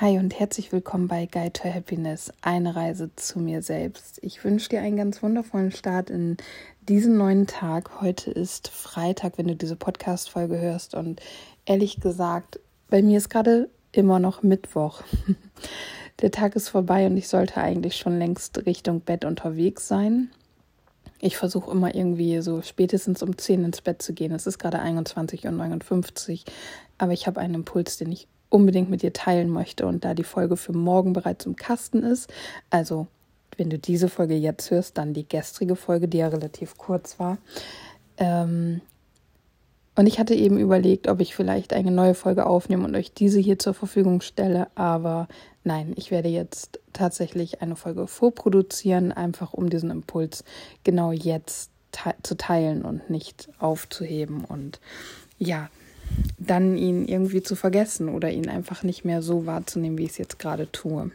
Hi und herzlich willkommen bei Guide to Happiness, eine Reise zu mir selbst. Ich wünsche dir einen ganz wundervollen Start in diesen neuen Tag. Heute ist Freitag, wenn du diese Podcast-Folge hörst. Und ehrlich gesagt, bei mir ist gerade immer noch Mittwoch. Der Tag ist vorbei und ich sollte eigentlich schon längst Richtung Bett unterwegs sein. Ich versuche immer irgendwie so spätestens um 10 ins Bett zu gehen. Es ist gerade 21.59 Uhr, aber ich habe einen Impuls, den ich unbedingt mit dir teilen möchte und da die Folge für morgen bereits im Kasten ist, also wenn du diese Folge jetzt hörst, dann die gestrige Folge, die ja relativ kurz war. Ähm, und ich hatte eben überlegt, ob ich vielleicht eine neue Folge aufnehme und euch diese hier zur Verfügung stelle, aber nein, ich werde jetzt tatsächlich eine Folge vorproduzieren, einfach um diesen Impuls genau jetzt te zu teilen und nicht aufzuheben und ja, dann ihn irgendwie zu vergessen oder ihn einfach nicht mehr so wahrzunehmen, wie ich es jetzt gerade tue.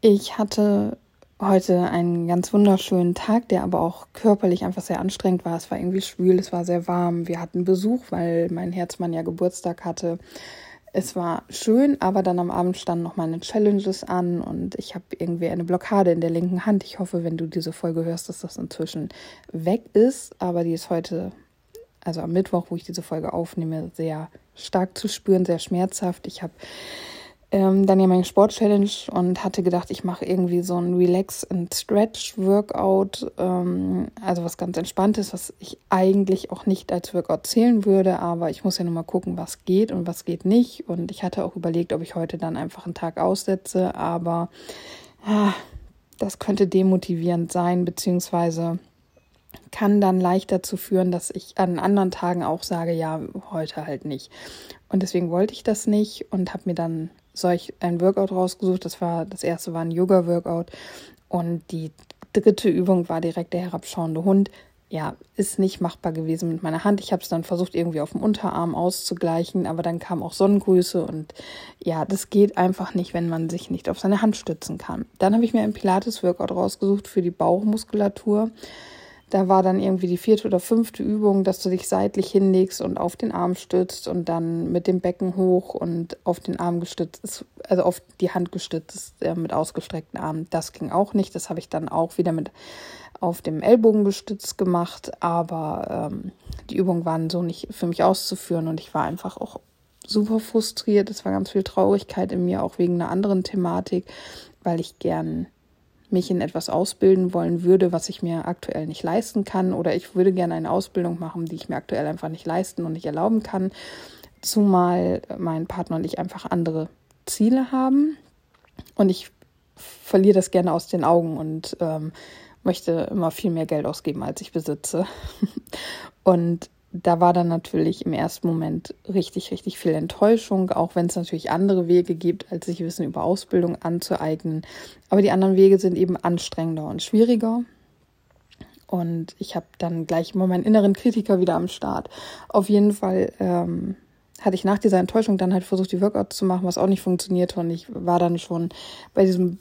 Ich hatte heute einen ganz wunderschönen Tag, der aber auch körperlich einfach sehr anstrengend war. Es war irgendwie schwül, es war sehr warm. Wir hatten Besuch, weil mein Herzmann ja Geburtstag hatte. Es war schön, aber dann am Abend standen noch meine Challenges an und ich habe irgendwie eine Blockade in der linken Hand. Ich hoffe, wenn du diese Folge hörst, dass das inzwischen weg ist, aber die ist heute also am Mittwoch, wo ich diese Folge aufnehme, sehr stark zu spüren, sehr schmerzhaft. Ich habe ähm, dann ja meine Sport-Challenge und hatte gedacht, ich mache irgendwie so ein Relax- and Stretch-Workout, ähm, also was ganz Entspanntes, was ich eigentlich auch nicht als Workout zählen würde, aber ich muss ja nur mal gucken, was geht und was geht nicht. Und ich hatte auch überlegt, ob ich heute dann einfach einen Tag aussetze, aber ah, das könnte demotivierend sein, beziehungsweise kann dann leicht dazu führen, dass ich an anderen Tagen auch sage, ja, heute halt nicht. Und deswegen wollte ich das nicht und habe mir dann solch ein Workout rausgesucht. Das war das erste war ein Yoga Workout und die dritte Übung war direkt der herabschauende Hund. Ja, ist nicht machbar gewesen mit meiner Hand. Ich habe es dann versucht irgendwie auf dem Unterarm auszugleichen, aber dann kam auch Sonnengrüße und ja, das geht einfach nicht, wenn man sich nicht auf seine Hand stützen kann. Dann habe ich mir ein Pilates Workout rausgesucht für die Bauchmuskulatur. Da war dann irgendwie die vierte oder fünfte Übung, dass du dich seitlich hinlegst und auf den Arm stützt und dann mit dem Becken hoch und auf den Arm gestützt, also auf die Hand gestützt äh, mit ausgestreckten Armen. Das ging auch nicht. Das habe ich dann auch wieder mit auf dem Ellbogen gestützt gemacht, aber ähm, die Übungen waren so nicht für mich auszuführen und ich war einfach auch super frustriert. Es war ganz viel Traurigkeit in mir, auch wegen einer anderen Thematik, weil ich gern mich in etwas ausbilden wollen würde, was ich mir aktuell nicht leisten kann, oder ich würde gerne eine Ausbildung machen, die ich mir aktuell einfach nicht leisten und nicht erlauben kann, zumal mein Partner und ich einfach andere Ziele haben und ich verliere das gerne aus den Augen und ähm, möchte immer viel mehr Geld ausgeben, als ich besitze. und da war dann natürlich im ersten Moment richtig, richtig viel Enttäuschung, auch wenn es natürlich andere Wege gibt, als sich Wissen über Ausbildung anzueignen. Aber die anderen Wege sind eben anstrengender und schwieriger. Und ich habe dann gleich immer meinen inneren Kritiker wieder am Start. Auf jeden Fall ähm, hatte ich nach dieser Enttäuschung dann halt versucht, die Workouts zu machen, was auch nicht funktionierte. Und ich war dann schon bei diesem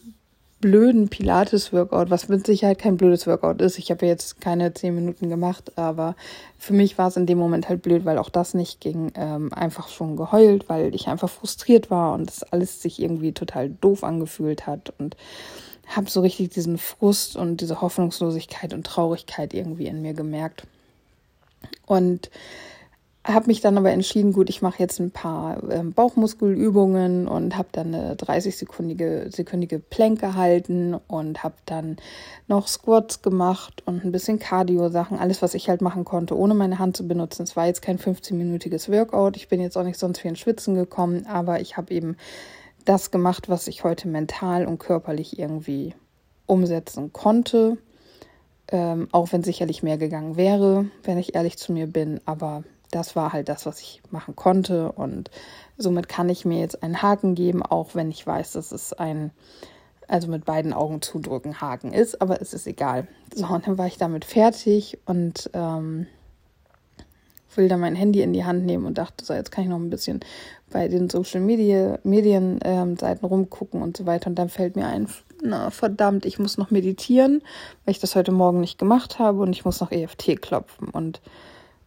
blöden Pilates-Workout, was mit Sicherheit kein blödes Workout ist. Ich habe jetzt keine zehn Minuten gemacht, aber für mich war es in dem Moment halt blöd, weil auch das nicht ging. Ähm, einfach schon geheult, weil ich einfach frustriert war und das alles sich irgendwie total doof angefühlt hat und habe so richtig diesen Frust und diese Hoffnungslosigkeit und Traurigkeit irgendwie in mir gemerkt. Und habe mich dann aber entschieden, gut, ich mache jetzt ein paar äh, Bauchmuskelübungen und habe dann eine 30-sekündige sekündige Plank gehalten und habe dann noch Squats gemacht und ein bisschen Cardio-Sachen, alles, was ich halt machen konnte, ohne meine Hand zu benutzen. Es war jetzt kein 15-minütiges Workout. Ich bin jetzt auch nicht sonst wie ein Schwitzen gekommen, aber ich habe eben das gemacht, was ich heute mental und körperlich irgendwie umsetzen konnte. Ähm, auch wenn sicherlich mehr gegangen wäre, wenn ich ehrlich zu mir bin, aber das war halt das, was ich machen konnte. Und somit kann ich mir jetzt einen Haken geben, auch wenn ich weiß, dass es ein, also mit beiden Augen zudrücken Haken ist, aber es ist egal. So, und dann war ich damit fertig und ähm, will dann mein Handy in die Hand nehmen und dachte, so, jetzt kann ich noch ein bisschen bei den Social Media Medien ähm, Seiten rumgucken und so weiter. Und dann fällt mir ein, na verdammt, ich muss noch meditieren, weil ich das heute Morgen nicht gemacht habe und ich muss noch EFT klopfen. Und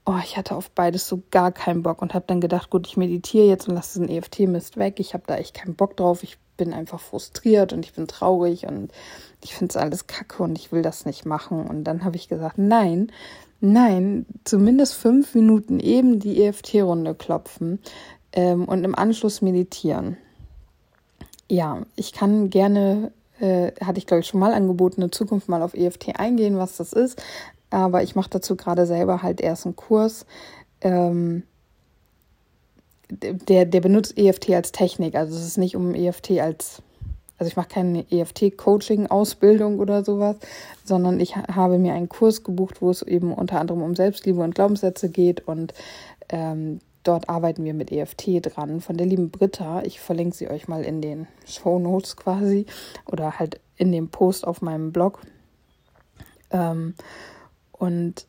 oh, ich hatte auf beides so gar keinen Bock und habe dann gedacht, gut, ich meditiere jetzt und lasse diesen EFT-Mist weg. Ich habe da echt keinen Bock drauf. Ich bin einfach frustriert und ich bin traurig und ich finde es alles kacke und ich will das nicht machen. Und dann habe ich gesagt, nein, nein, zumindest fünf Minuten eben die EFT-Runde klopfen ähm, und im Anschluss meditieren. Ja, ich kann gerne, äh, hatte ich glaube ich schon mal angeboten, in Zukunft mal auf EFT eingehen, was das ist. Aber ich mache dazu gerade selber halt erst einen Kurs. Ähm, der, der benutzt EFT als Technik. Also es ist nicht um EFT als, also ich mache keine EFT-Coaching-Ausbildung oder sowas, sondern ich habe mir einen Kurs gebucht, wo es eben unter anderem um Selbstliebe und Glaubenssätze geht und ähm, dort arbeiten wir mit EFT dran von der lieben Britta. Ich verlinke sie euch mal in den Show Notes quasi oder halt in dem Post auf meinem Blog. Ähm, und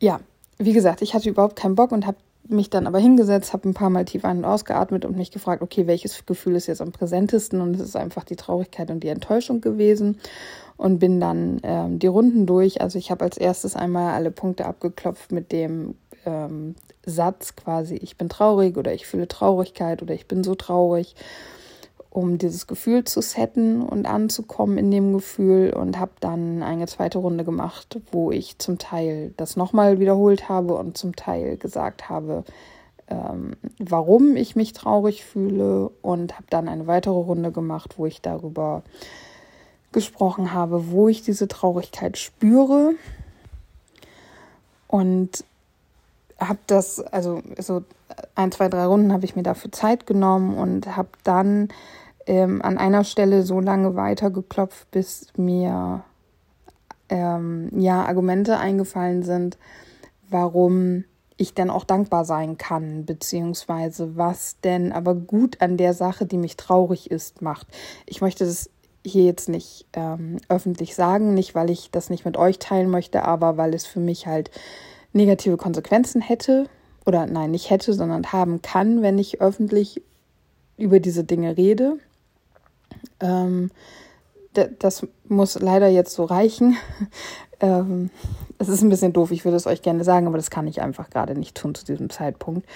ja, wie gesagt, ich hatte überhaupt keinen Bock und habe mich dann aber hingesetzt, habe ein paar Mal tief ein- und ausgeatmet und mich gefragt, okay, welches Gefühl ist jetzt am präsentesten? Und es ist einfach die Traurigkeit und die Enttäuschung gewesen und bin dann ähm, die Runden durch. Also ich habe als erstes einmal alle Punkte abgeklopft mit dem ähm, Satz quasi, ich bin traurig oder ich fühle Traurigkeit oder ich bin so traurig um dieses Gefühl zu setten und anzukommen in dem Gefühl und habe dann eine zweite Runde gemacht, wo ich zum Teil das nochmal wiederholt habe und zum Teil gesagt habe, ähm, warum ich mich traurig fühle und habe dann eine weitere Runde gemacht, wo ich darüber gesprochen habe, wo ich diese Traurigkeit spüre. Und habe das, also so ein, zwei, drei Runden habe ich mir dafür Zeit genommen und habe dann ähm, an einer Stelle so lange weitergeklopft, bis mir ähm, ja Argumente eingefallen sind, warum ich denn auch dankbar sein kann, beziehungsweise was denn aber gut an der Sache, die mich traurig ist, macht. Ich möchte das hier jetzt nicht ähm, öffentlich sagen, nicht weil ich das nicht mit euch teilen möchte, aber weil es für mich halt negative Konsequenzen hätte oder nein, nicht hätte, sondern haben kann, wenn ich öffentlich über diese Dinge rede. Ähm, das muss leider jetzt so reichen. ähm, es ist ein bisschen doof, ich würde es euch gerne sagen, aber das kann ich einfach gerade nicht tun zu diesem Zeitpunkt.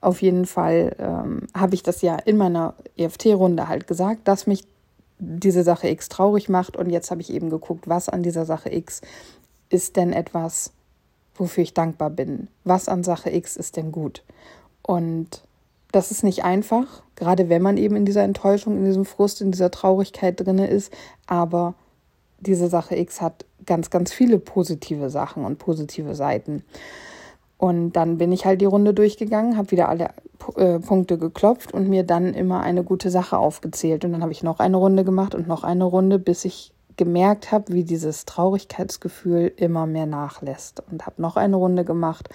Auf jeden Fall ähm, habe ich das ja in meiner EFT-Runde halt gesagt, dass mich diese Sache X traurig macht und jetzt habe ich eben geguckt, was an dieser Sache X ist denn etwas, wofür ich dankbar bin. Was an Sache X ist denn gut? Und das ist nicht einfach, gerade wenn man eben in dieser Enttäuschung, in diesem Frust, in dieser Traurigkeit drinne ist. Aber diese Sache X hat ganz, ganz viele positive Sachen und positive Seiten. Und dann bin ich halt die Runde durchgegangen, habe wieder alle äh, Punkte geklopft und mir dann immer eine gute Sache aufgezählt. Und dann habe ich noch eine Runde gemacht und noch eine Runde, bis ich gemerkt habe, wie dieses Traurigkeitsgefühl immer mehr nachlässt. Und habe noch eine Runde gemacht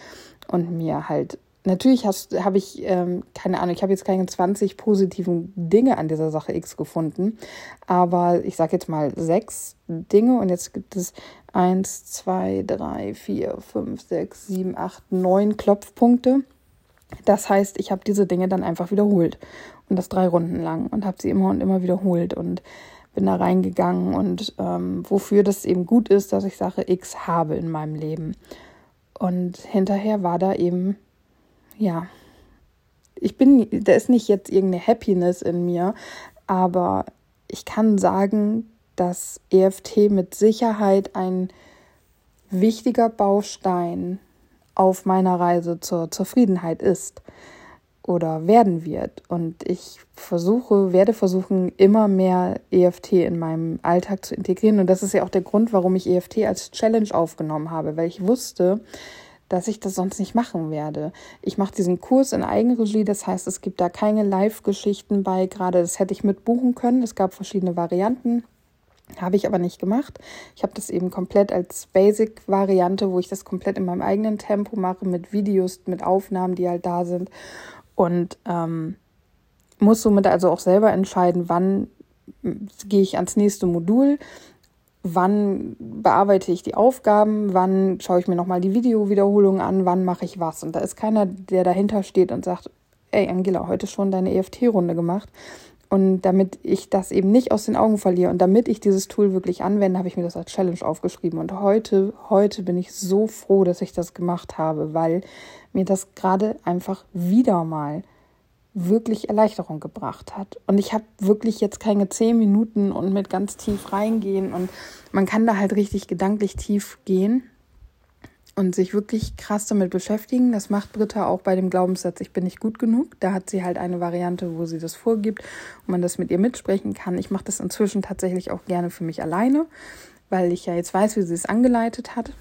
und mir halt, natürlich habe ich, ähm, keine Ahnung, ich habe jetzt keine 20 positiven Dinge an dieser Sache X gefunden, aber ich sage jetzt mal sechs Dinge und jetzt gibt es eins, zwei, drei, vier, fünf, sechs, sieben, acht, neun Klopfpunkte. Das heißt, ich habe diese Dinge dann einfach wiederholt und das drei Runden lang und habe sie immer und immer wiederholt und bin da reingegangen und ähm, wofür das eben gut ist, dass ich Sache X habe in meinem Leben. Und hinterher war da eben, ja, ich bin, da ist nicht jetzt irgendeine Happiness in mir, aber ich kann sagen, dass EFT mit Sicherheit ein wichtiger Baustein auf meiner Reise zur Zufriedenheit ist oder werden wird. Und ich versuche, werde versuchen, immer mehr EFT in meinem Alltag zu integrieren. Und das ist ja auch der Grund, warum ich EFT als Challenge aufgenommen habe, weil ich wusste, dass ich das sonst nicht machen werde. Ich mache diesen Kurs in Eigenregie, das heißt, es gibt da keine Live-Geschichten bei. Gerade das hätte ich mitbuchen können. Es gab verschiedene Varianten. Habe ich aber nicht gemacht. Ich habe das eben komplett als Basic-Variante, wo ich das komplett in meinem eigenen Tempo mache, mit Videos, mit Aufnahmen, die halt da sind und ähm, muss somit also auch selber entscheiden, wann gehe ich ans nächste Modul, wann bearbeite ich die Aufgaben, wann schaue ich mir nochmal die Videowiederholungen an, wann mache ich was. Und da ist keiner, der dahinter steht und sagt, ey Angela, heute schon deine EFT-Runde gemacht Und damit ich das eben nicht aus den Augen verliere und damit ich dieses Tool wirklich anwende, habe ich mir das als Challenge aufgeschrieben. Und heute, heute bin ich so froh, dass ich das gemacht habe, weil mir das gerade einfach wieder mal wirklich Erleichterung gebracht hat. Und ich habe wirklich jetzt keine zehn Minuten und mit ganz tief reingehen. Und man kann da halt richtig gedanklich tief gehen und sich wirklich krass damit beschäftigen. Das macht Britta auch bei dem Glaubenssatz, ich bin nicht gut genug. Da hat sie halt eine Variante, wo sie das vorgibt und man das mit ihr mitsprechen kann. Ich mache das inzwischen tatsächlich auch gerne für mich alleine, weil ich ja jetzt weiß, wie sie es angeleitet hat.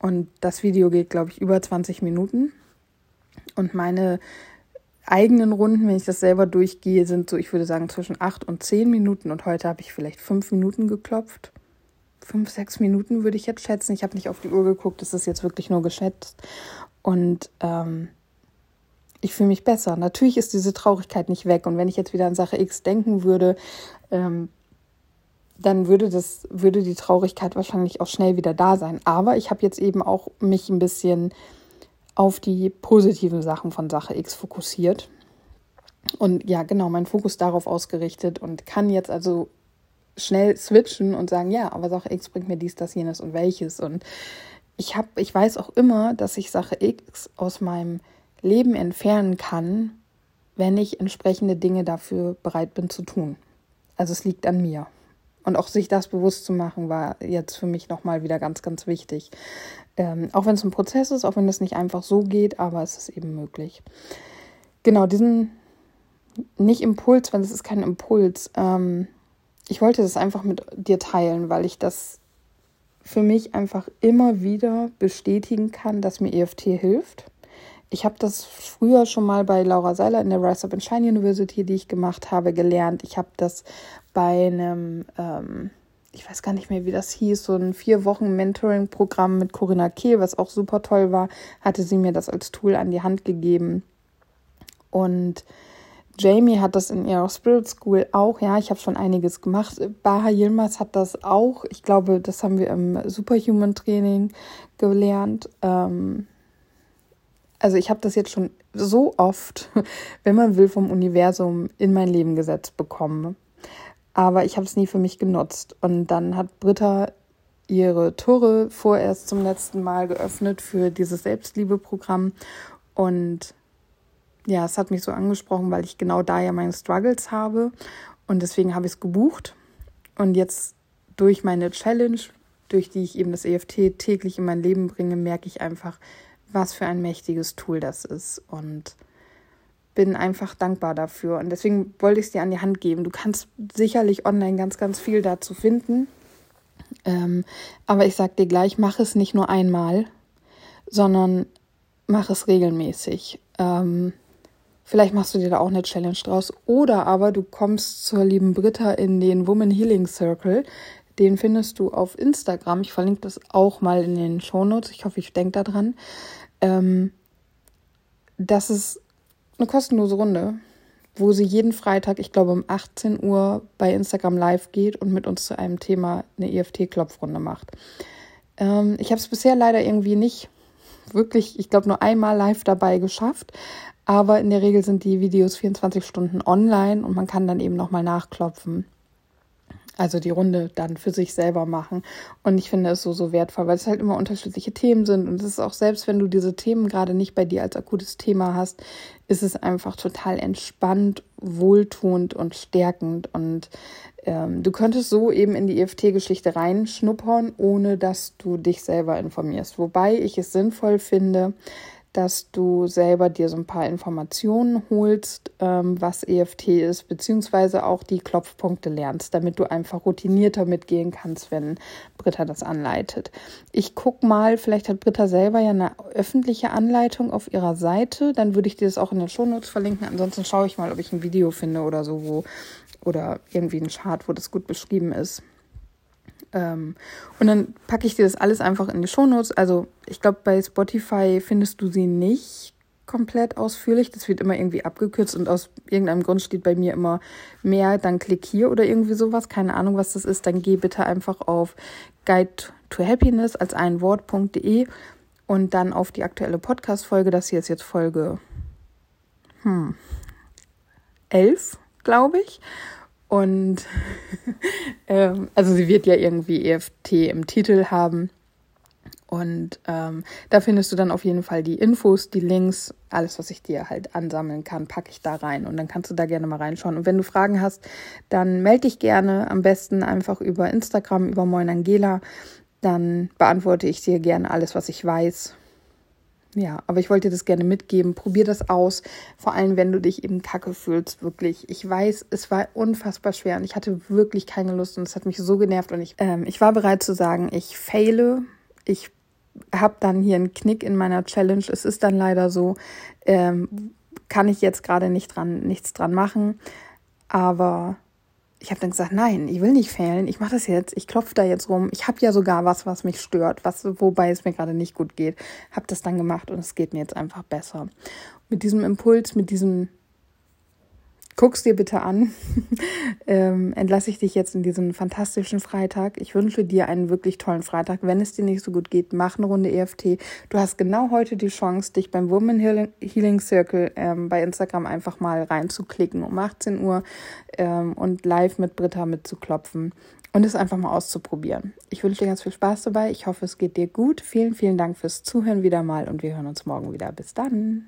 Und das Video geht, glaube ich, über 20 Minuten. Und meine eigenen Runden, wenn ich das selber durchgehe, sind so, ich würde sagen, zwischen acht und zehn Minuten. Und heute habe ich vielleicht fünf Minuten geklopft fünf, sechs Minuten würde ich jetzt schätzen. Ich habe nicht auf die Uhr geguckt, das ist jetzt wirklich nur geschätzt. Und ähm, ich fühle mich besser. Natürlich ist diese Traurigkeit nicht weg. Und wenn ich jetzt wieder an Sache X denken würde, ähm, dann würde das, würde die Traurigkeit wahrscheinlich auch schnell wieder da sein. Aber ich habe jetzt eben auch mich ein bisschen auf die positiven Sachen von Sache X fokussiert. Und ja, genau, mein Fokus darauf ausgerichtet und kann jetzt also schnell switchen und sagen, ja, aber Sache X bringt mir dies, das, jenes und welches. Und ich habe, ich weiß auch immer, dass ich Sache X aus meinem Leben entfernen kann, wenn ich entsprechende Dinge dafür bereit bin zu tun. Also es liegt an mir. Und auch sich das bewusst zu machen, war jetzt für mich nochmal wieder ganz, ganz wichtig. Ähm, auch wenn es ein Prozess ist, auch wenn es nicht einfach so geht, aber es ist eben möglich. Genau, diesen nicht Impuls, weil es ist kein Impuls, ähm, ich wollte das einfach mit dir teilen, weil ich das für mich einfach immer wieder bestätigen kann, dass mir EFT hilft. Ich habe das früher schon mal bei Laura Seiler in der Rise Up and Shine University, die ich gemacht habe, gelernt. Ich habe das bei einem, ähm, ich weiß gar nicht mehr, wie das hieß, so ein vier Wochen Mentoring-Programm mit Corinna Kehl, was auch super toll war, hatte sie mir das als Tool an die Hand gegeben. Und Jamie hat das in ihrer Spirit School auch. Ja, ich habe schon einiges gemacht. Baha Yilmaz hat das auch. Ich glaube, das haben wir im Superhuman Training gelernt. Ähm also ich habe das jetzt schon so oft, wenn man will, vom Universum in mein Leben gesetzt bekommen. Aber ich habe es nie für mich genutzt. Und dann hat Britta ihre Tore vorerst zum letzten Mal geöffnet für dieses Selbstliebeprogramm. Und ja, es hat mich so angesprochen, weil ich genau da ja meine Struggles habe und deswegen habe ich es gebucht. Und jetzt durch meine Challenge, durch die ich eben das EFT täglich in mein Leben bringe, merke ich einfach, was für ein mächtiges Tool das ist und bin einfach dankbar dafür. Und deswegen wollte ich es dir an die Hand geben. Du kannst sicherlich online ganz, ganz viel dazu finden. Ähm, aber ich sag dir gleich, mach es nicht nur einmal, sondern mach es regelmäßig. Ähm, Vielleicht machst du dir da auch eine Challenge draus. Oder aber du kommst zur lieben Britta in den Woman Healing Circle. Den findest du auf Instagram. Ich verlinke das auch mal in den Show Notes. Ich hoffe, ich denke daran. Ähm, das ist eine kostenlose Runde, wo sie jeden Freitag, ich glaube um 18 Uhr bei Instagram live geht und mit uns zu einem Thema eine EFT-Klopfrunde macht. Ähm, ich habe es bisher leider irgendwie nicht wirklich, ich glaube, nur einmal live dabei geschafft. Aber in der Regel sind die Videos 24 Stunden online und man kann dann eben nochmal nachklopfen. Also die Runde dann für sich selber machen. Und ich finde es so, so wertvoll, weil es halt immer unterschiedliche Themen sind. Und es ist auch selbst, wenn du diese Themen gerade nicht bei dir als akutes Thema hast, ist es einfach total entspannt, wohltuend und stärkend. Und ähm, du könntest so eben in die EFT-Geschichte reinschnuppern, ohne dass du dich selber informierst. Wobei ich es sinnvoll finde, dass du selber dir so ein paar Informationen holst, ähm, was EFT ist, beziehungsweise auch die Klopfpunkte lernst, damit du einfach routinierter mitgehen kannst, wenn Britta das anleitet. Ich guck mal, vielleicht hat Britta selber ja eine öffentliche Anleitung auf ihrer Seite, dann würde ich dir das auch in den Shownotes verlinken. Ansonsten schaue ich mal, ob ich ein Video finde oder so, wo oder irgendwie ein Chart, wo das gut beschrieben ist. Ähm, und dann packe ich dir das alles einfach in die Shownotes. Also ich glaube, bei Spotify findest du sie nicht komplett ausführlich. Das wird immer irgendwie abgekürzt und aus irgendeinem Grund steht bei mir immer mehr, dann klick hier oder irgendwie sowas. Keine Ahnung, was das ist. Dann geh bitte einfach auf Guide to Happiness als ein Wort.de und dann auf die aktuelle Podcast-Folge. Das hier ist jetzt Folge hm, 11 glaube ich. Und ähm, also sie wird ja irgendwie EFT im Titel haben. Und ähm, da findest du dann auf jeden Fall die Infos, die Links, alles, was ich dir halt ansammeln kann, packe ich da rein. Und dann kannst du da gerne mal reinschauen. Und wenn du Fragen hast, dann melde dich gerne. Am besten einfach über Instagram, über Moin Angela. Dann beantworte ich dir gerne alles, was ich weiß. Ja, aber ich wollte dir das gerne mitgeben. Probier das aus. Vor allem, wenn du dich eben kacke fühlst, wirklich. Ich weiß, es war unfassbar schwer und ich hatte wirklich keine Lust und es hat mich so genervt und ich, ähm, ich war bereit zu sagen, ich fehle. Ich habe dann hier einen Knick in meiner Challenge. Es ist dann leider so, ähm, kann ich jetzt gerade nicht dran, nichts dran machen. Aber ich habe dann gesagt, nein, ich will nicht fehlen, ich mache das jetzt, ich klopfe da jetzt rum. Ich habe ja sogar was, was mich stört, was wobei es mir gerade nicht gut geht. Habe das dann gemacht und es geht mir jetzt einfach besser. Mit diesem Impuls, mit diesem guck's dir bitte an. ähm, entlasse ich dich jetzt in diesen fantastischen Freitag. Ich wünsche dir einen wirklich tollen Freitag. Wenn es dir nicht so gut geht, mach eine Runde EFT. Du hast genau heute die Chance, dich beim Woman Healing Circle ähm, bei Instagram einfach mal reinzuklicken um 18 Uhr ähm, und live mit Britta mitzuklopfen und es einfach mal auszuprobieren. Ich wünsche dir ganz viel Spaß dabei. Ich hoffe, es geht dir gut. Vielen, vielen Dank fürs Zuhören wieder mal und wir hören uns morgen wieder. Bis dann.